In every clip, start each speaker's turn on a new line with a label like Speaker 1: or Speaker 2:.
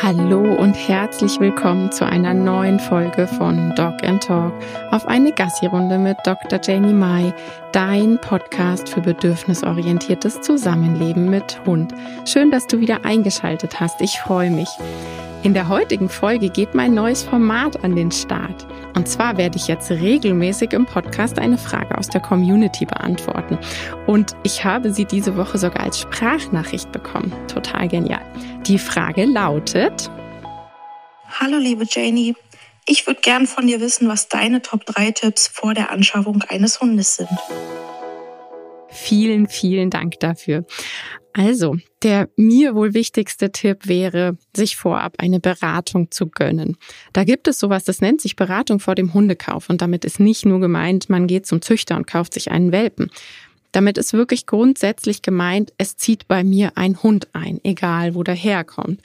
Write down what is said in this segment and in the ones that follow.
Speaker 1: Hallo und herzlich willkommen zu einer neuen Folge von Dog and Talk auf eine Gassi-Runde mit Dr. Janie Mai, dein Podcast für bedürfnisorientiertes Zusammenleben mit Hund. Schön, dass du wieder eingeschaltet hast. Ich freue mich. In der heutigen Folge geht mein neues Format an den Start. Und zwar werde ich jetzt regelmäßig im Podcast eine Frage aus der Community beantworten. Und ich habe sie diese Woche sogar als Sprachnachricht bekommen. Total genial. Die Frage lautet.
Speaker 2: Hallo liebe Janie, ich würde gern von dir wissen, was deine Top 3 Tipps vor der Anschaffung eines Hundes sind.
Speaker 1: Vielen, vielen Dank dafür. Also, der mir wohl wichtigste Tipp wäre, sich vorab eine Beratung zu gönnen. Da gibt es sowas, das nennt sich Beratung vor dem Hundekauf. Und damit ist nicht nur gemeint, man geht zum Züchter und kauft sich einen Welpen. Damit ist wirklich grundsätzlich gemeint, es zieht bei mir ein Hund ein, egal wo der herkommt.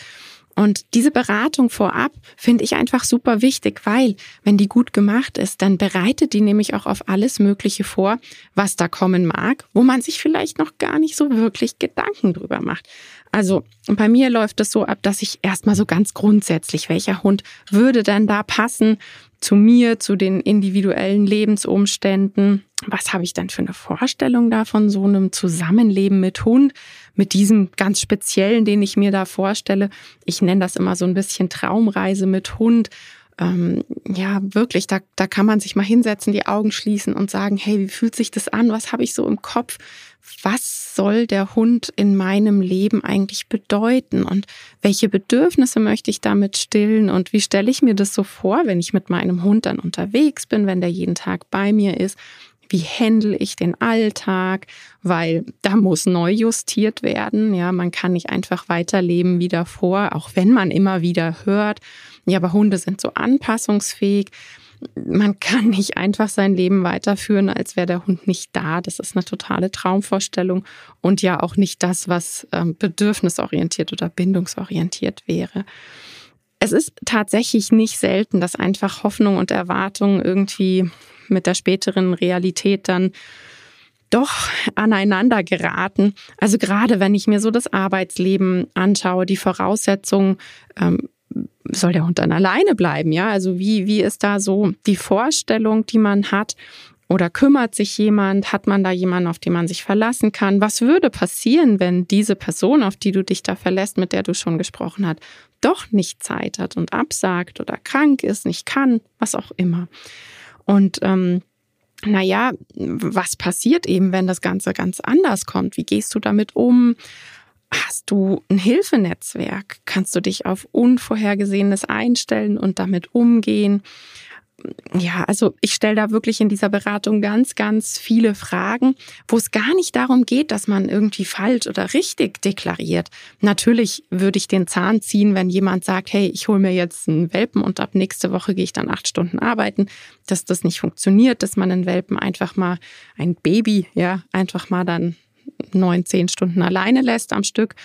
Speaker 1: Und diese Beratung vorab finde ich einfach super wichtig, weil wenn die gut gemacht ist, dann bereitet die nämlich auch auf alles Mögliche vor, was da kommen mag, wo man sich vielleicht noch gar nicht so wirklich Gedanken drüber macht. Also bei mir läuft es so ab, dass ich erstmal so ganz grundsätzlich, welcher Hund würde denn da passen zu mir, zu den individuellen Lebensumständen? Was habe ich denn für eine Vorstellung da von so einem Zusammenleben mit Hund? mit diesem ganz speziellen, den ich mir da vorstelle. Ich nenne das immer so ein bisschen Traumreise mit Hund. Ähm, ja, wirklich, da, da kann man sich mal hinsetzen, die Augen schließen und sagen, hey, wie fühlt sich das an? Was habe ich so im Kopf? Was soll der Hund in meinem Leben eigentlich bedeuten? Und welche Bedürfnisse möchte ich damit stillen? Und wie stelle ich mir das so vor, wenn ich mit meinem Hund dann unterwegs bin, wenn der jeden Tag bei mir ist? Wie handle ich den Alltag, weil da muss neu justiert werden. Ja, man kann nicht einfach weiterleben wie davor, auch wenn man immer wieder hört, ja, aber Hunde sind so anpassungsfähig. Man kann nicht einfach sein Leben weiterführen, als wäre der Hund nicht da. Das ist eine totale Traumvorstellung und ja auch nicht das, was ähm, bedürfnisorientiert oder bindungsorientiert wäre. Es ist tatsächlich nicht selten, dass einfach Hoffnung und Erwartung irgendwie mit der späteren Realität dann doch aneinander geraten. Also gerade wenn ich mir so das Arbeitsleben anschaue, die Voraussetzungen, ähm, soll der Hund dann alleine bleiben? Ja, also wie, wie ist da so die Vorstellung, die man hat? Oder kümmert sich jemand? Hat man da jemanden, auf den man sich verlassen kann? Was würde passieren, wenn diese Person, auf die du dich da verlässt, mit der du schon gesprochen hast, doch nicht Zeit hat und absagt oder krank ist, nicht kann, was auch immer? Und ähm, naja, was passiert eben, wenn das Ganze ganz anders kommt? Wie gehst du damit um? Hast du ein Hilfenetzwerk? Kannst du dich auf Unvorhergesehenes einstellen und damit umgehen? Ja, also ich stelle da wirklich in dieser Beratung ganz, ganz viele Fragen, wo es gar nicht darum geht, dass man irgendwie falsch oder richtig deklariert. Natürlich würde ich den Zahn ziehen, wenn jemand sagt, hey, ich hole mir jetzt einen Welpen und ab nächste Woche gehe ich dann acht Stunden arbeiten, dass das nicht funktioniert, dass man einen Welpen einfach mal, ein Baby, ja, einfach mal dann neun, zehn Stunden alleine lässt am Stück.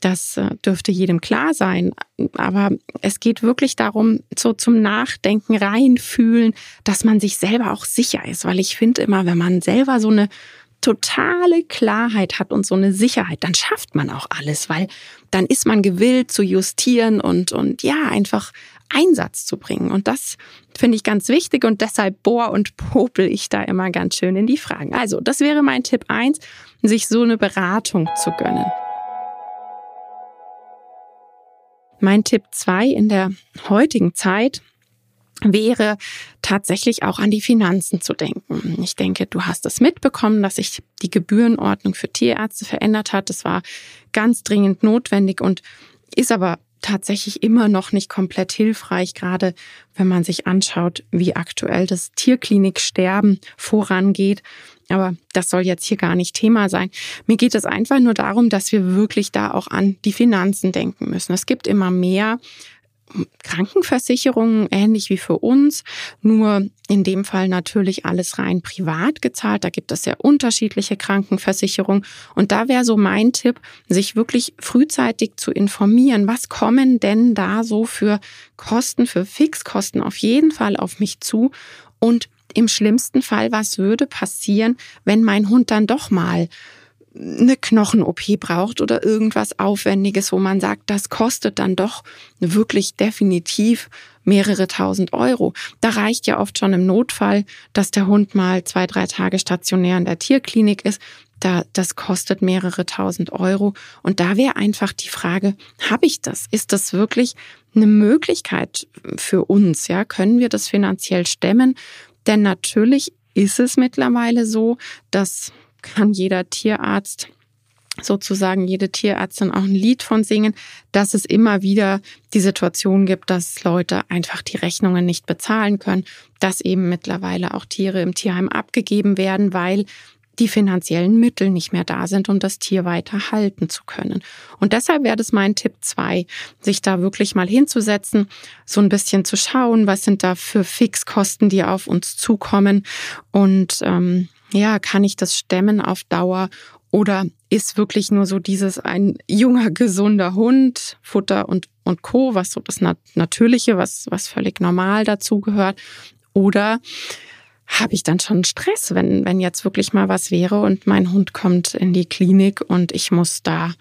Speaker 1: Das äh, dürfte jedem klar sein. Aber es geht wirklich darum, so zum Nachdenken reinfühlen, dass man sich selber auch sicher ist. Weil ich finde immer, wenn man selber so eine totale Klarheit hat und so eine Sicherheit, dann schafft man auch alles, weil dann ist man gewillt zu justieren und, und ja, einfach Einsatz zu bringen. Und das finde ich ganz wichtig und deshalb bohr und popel ich da immer ganz schön in die Fragen. Also, das wäre mein Tipp eins, sich so eine Beratung zu gönnen. Mein Tipp zwei in der heutigen Zeit wäre tatsächlich auch an die Finanzen zu denken. Ich denke, du hast es mitbekommen, dass sich die Gebührenordnung für Tierärzte verändert hat. Das war ganz dringend notwendig und ist aber tatsächlich immer noch nicht komplett hilfreich, gerade wenn man sich anschaut, wie aktuell das Tierkliniksterben vorangeht. Aber das soll jetzt hier gar nicht Thema sein. Mir geht es einfach nur darum, dass wir wirklich da auch an die Finanzen denken müssen. Es gibt immer mehr Krankenversicherungen, ähnlich wie für uns, nur in dem Fall natürlich alles rein privat gezahlt. Da gibt es sehr unterschiedliche Krankenversicherungen. Und da wäre so mein Tipp, sich wirklich frühzeitig zu informieren, was kommen denn da so für Kosten, für Fixkosten auf jeden Fall auf mich zu und im schlimmsten Fall, was würde passieren, wenn mein Hund dann doch mal eine Knochen-OP braucht oder irgendwas Aufwendiges, wo man sagt, das kostet dann doch wirklich definitiv mehrere tausend Euro. Da reicht ja oft schon im Notfall, dass der Hund mal zwei, drei Tage stationär in der Tierklinik ist. Da, das kostet mehrere tausend Euro. Und da wäre einfach die Frage, habe ich das? Ist das wirklich eine Möglichkeit für uns? Ja, können wir das finanziell stemmen? Denn natürlich ist es mittlerweile so, dass kann jeder Tierarzt sozusagen jede Tierärztin auch ein Lied von singen, dass es immer wieder die Situation gibt, dass Leute einfach die Rechnungen nicht bezahlen können, dass eben mittlerweile auch Tiere im Tierheim abgegeben werden, weil die finanziellen Mittel nicht mehr da sind, um das Tier weiter halten zu können. Und deshalb wäre das mein Tipp zwei, sich da wirklich mal hinzusetzen, so ein bisschen zu schauen, was sind da für Fixkosten, die auf uns zukommen und ähm, ja, kann ich das stemmen auf Dauer oder ist wirklich nur so dieses ein junger, gesunder Hund, Futter und, und Co., was so das Natürliche, was, was völlig normal dazu gehört? Oder habe ich dann schon Stress, wenn, wenn jetzt wirklich mal was wäre und mein Hund kommt in die Klinik und ich muss da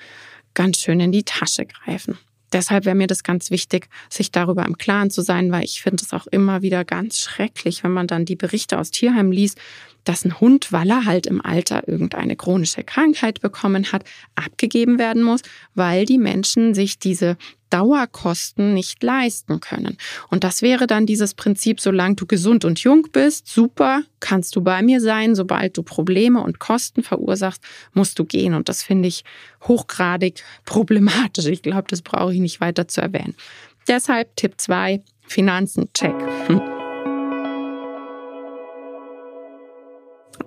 Speaker 1: ganz schön in die Tasche greifen. Deshalb wäre mir das ganz wichtig, sich darüber im Klaren zu sein, weil ich finde es auch immer wieder ganz schrecklich, wenn man dann die Berichte aus Tierheim liest, dass ein Hund, weil er halt im Alter irgendeine chronische Krankheit bekommen hat, abgegeben werden muss, weil die Menschen sich diese Dauerkosten nicht leisten können. Und das wäre dann dieses Prinzip, solange du gesund und jung bist, super, kannst du bei mir sein. Sobald du Probleme und Kosten verursachst, musst du gehen. Und das finde ich hochgradig problematisch. Ich glaube, das brauche ich nicht weiter zu erwähnen. Deshalb Tipp 2, Finanzen, check. Hm.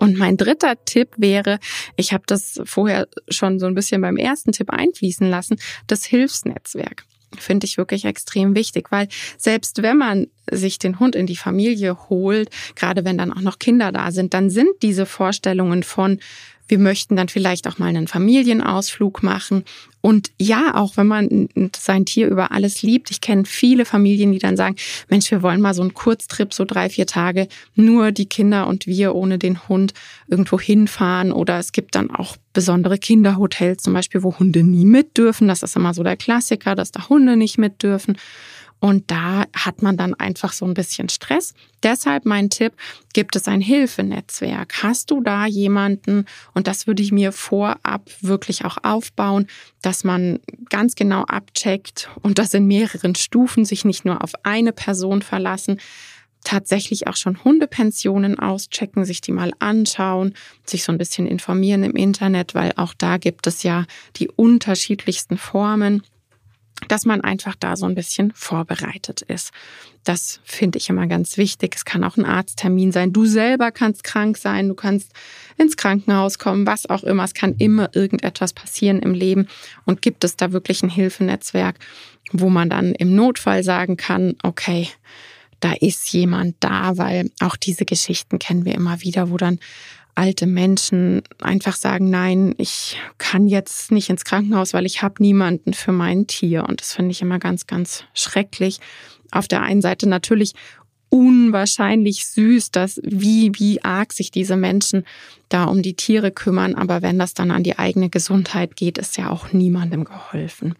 Speaker 1: Und mein dritter Tipp wäre, ich habe das vorher schon so ein bisschen beim ersten Tipp einfließen lassen, das Hilfsnetzwerk. Finde ich wirklich extrem wichtig, weil selbst wenn man sich den Hund in die Familie holt, gerade wenn dann auch noch Kinder da sind, dann sind diese Vorstellungen von wir möchten dann vielleicht auch mal einen Familienausflug machen. Und ja, auch wenn man sein Tier über alles liebt, ich kenne viele Familien, die dann sagen, Mensch, wir wollen mal so einen Kurztrip, so drei, vier Tage, nur die Kinder und wir ohne den Hund irgendwo hinfahren. Oder es gibt dann auch besondere Kinderhotels zum Beispiel, wo Hunde nie mit dürfen. Das ist immer so der Klassiker, dass da Hunde nicht mit dürfen. Und da hat man dann einfach so ein bisschen Stress. Deshalb mein Tipp, gibt es ein Hilfenetzwerk? Hast du da jemanden? Und das würde ich mir vorab wirklich auch aufbauen, dass man ganz genau abcheckt und das in mehreren Stufen sich nicht nur auf eine Person verlassen, tatsächlich auch schon Hundepensionen auschecken, sich die mal anschauen, sich so ein bisschen informieren im Internet, weil auch da gibt es ja die unterschiedlichsten Formen dass man einfach da so ein bisschen vorbereitet ist. Das finde ich immer ganz wichtig. Es kann auch ein Arzttermin sein. Du selber kannst krank sein, du kannst ins Krankenhaus kommen, was auch immer. Es kann immer irgendetwas passieren im Leben. Und gibt es da wirklich ein Hilfenetzwerk, wo man dann im Notfall sagen kann, okay, da ist jemand da, weil auch diese Geschichten kennen wir immer wieder, wo dann alte Menschen einfach sagen, nein, ich kann jetzt nicht ins Krankenhaus, weil ich habe niemanden für mein Tier. Und das finde ich immer ganz, ganz schrecklich. Auf der einen Seite natürlich unwahrscheinlich süß, dass wie, wie arg sich diese Menschen da um die Tiere kümmern. Aber wenn das dann an die eigene Gesundheit geht, ist ja auch niemandem geholfen.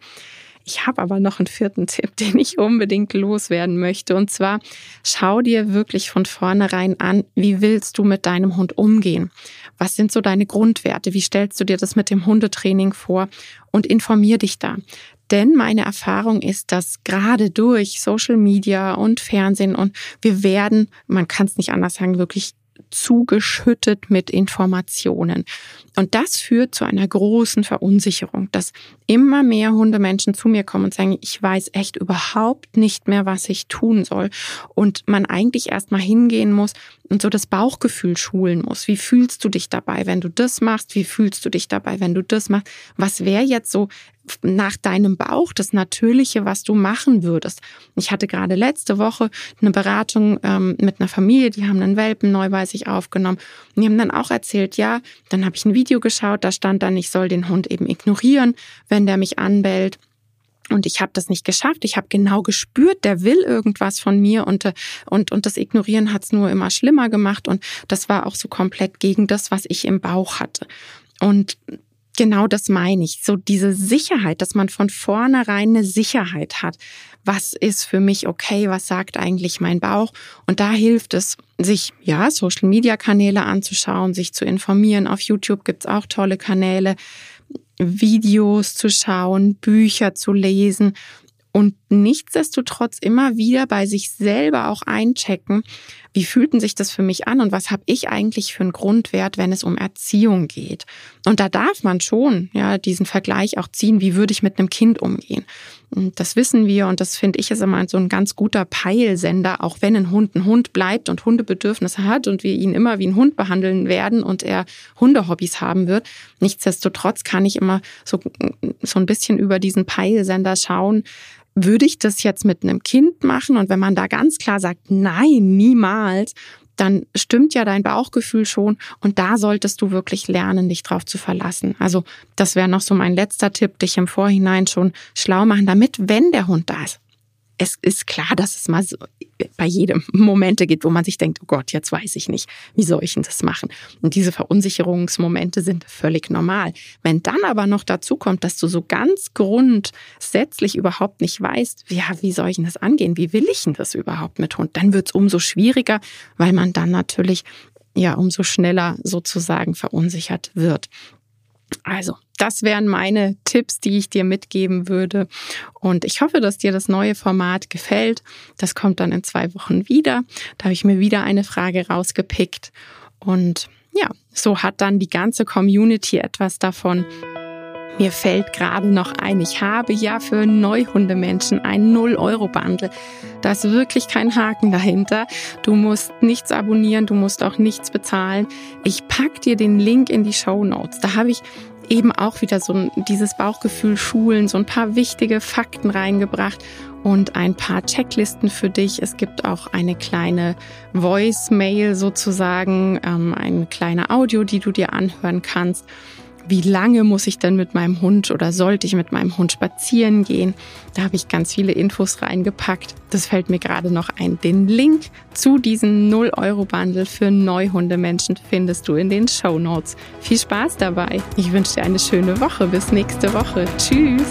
Speaker 1: Ich habe aber noch einen vierten Tipp, den ich unbedingt loswerden möchte. Und zwar schau dir wirklich von vornherein an, wie willst du mit deinem Hund umgehen? Was sind so deine Grundwerte? Wie stellst du dir das mit dem Hundetraining vor? Und informier dich da. Denn meine Erfahrung ist, dass gerade durch Social Media und Fernsehen und wir werden, man kann es nicht anders sagen, wirklich zugeschüttet mit Informationen. Und das führt zu einer großen Verunsicherung, dass immer mehr Hundemenschen zu mir kommen und sagen, ich weiß echt überhaupt nicht mehr, was ich tun soll. Und man eigentlich erst mal hingehen muss und so das Bauchgefühl schulen muss. Wie fühlst du dich dabei, wenn du das machst? Wie fühlst du dich dabei, wenn du das machst? Was wäre jetzt so nach deinem Bauch das Natürliche, was du machen würdest. Ich hatte gerade letzte Woche eine Beratung ähm, mit einer Familie, die haben einen Welpen neu bei sich aufgenommen. Und die haben dann auch erzählt, ja, dann habe ich ein Video geschaut, da stand dann, ich soll den Hund eben ignorieren, wenn der mich anbellt. Und ich habe das nicht geschafft. Ich habe genau gespürt, der will irgendwas von mir und, und, und das Ignorieren hat es nur immer schlimmer gemacht. Und das war auch so komplett gegen das, was ich im Bauch hatte. Und genau das meine ich. So diese Sicherheit, dass man von vornherein eine Sicherheit hat. Was ist für mich okay? Was sagt eigentlich mein Bauch? Und da hilft es, sich, ja, Social Media Kanäle anzuschauen, sich zu informieren. Auf YouTube gibt's auch tolle Kanäle, Videos zu schauen, Bücher zu lesen und nichtsdestotrotz immer wieder bei sich selber auch einchecken, wie fühlten sich das für mich an und was habe ich eigentlich für einen Grundwert, wenn es um Erziehung geht. Und da darf man schon ja diesen Vergleich auch ziehen, wie würde ich mit einem Kind umgehen. Und das wissen wir und das finde ich ist immer so ein ganz guter Peilsender, auch wenn ein Hund ein Hund bleibt und Hundebedürfnisse hat und wir ihn immer wie ein Hund behandeln werden und er Hundehobbys haben wird. Nichtsdestotrotz kann ich immer so, so ein bisschen über diesen Peilsender schauen, würde ich das jetzt mit einem Kind machen? Und wenn man da ganz klar sagt, nein, niemals, dann stimmt ja dein Bauchgefühl schon und da solltest du wirklich lernen, dich drauf zu verlassen. Also das wäre noch so mein letzter Tipp, dich im Vorhinein schon schlau machen, damit, wenn der Hund da ist, es ist klar, dass es mal so bei jedem Momente gibt, wo man sich denkt, oh Gott, jetzt weiß ich nicht, wie soll ich denn das machen? Und diese Verunsicherungsmomente sind völlig normal. Wenn dann aber noch dazu kommt, dass du so ganz grundsätzlich überhaupt nicht weißt, ja, wie soll ich denn das angehen? Wie will ich denn das überhaupt mit Hund? Dann wird es umso schwieriger, weil man dann natürlich ja umso schneller sozusagen verunsichert wird. Also, das wären meine Tipps, die ich dir mitgeben würde. Und ich hoffe, dass dir das neue Format gefällt. Das kommt dann in zwei Wochen wieder. Da habe ich mir wieder eine Frage rausgepickt. Und ja, so hat dann die ganze Community etwas davon. Mir fällt gerade noch ein, ich habe ja für Neuhundemenschen ein 0-Euro-Bundle. Da ist wirklich kein Haken dahinter. Du musst nichts abonnieren, du musst auch nichts bezahlen. Ich pack dir den Link in die Show Notes. Da habe ich eben auch wieder so dieses Bauchgefühl schulen, so ein paar wichtige Fakten reingebracht und ein paar Checklisten für dich. Es gibt auch eine kleine Voice-Mail sozusagen, ähm, eine kleine Audio, die du dir anhören kannst wie lange muss ich denn mit meinem Hund oder sollte ich mit meinem Hund spazieren gehen. Da habe ich ganz viele Infos reingepackt. Das fällt mir gerade noch ein. Den Link zu diesem 0-Euro-Bundle für Neuhundemenschen findest du in den Show Notes. Viel Spaß dabei. Ich wünsche dir eine schöne Woche. Bis nächste Woche. Tschüss.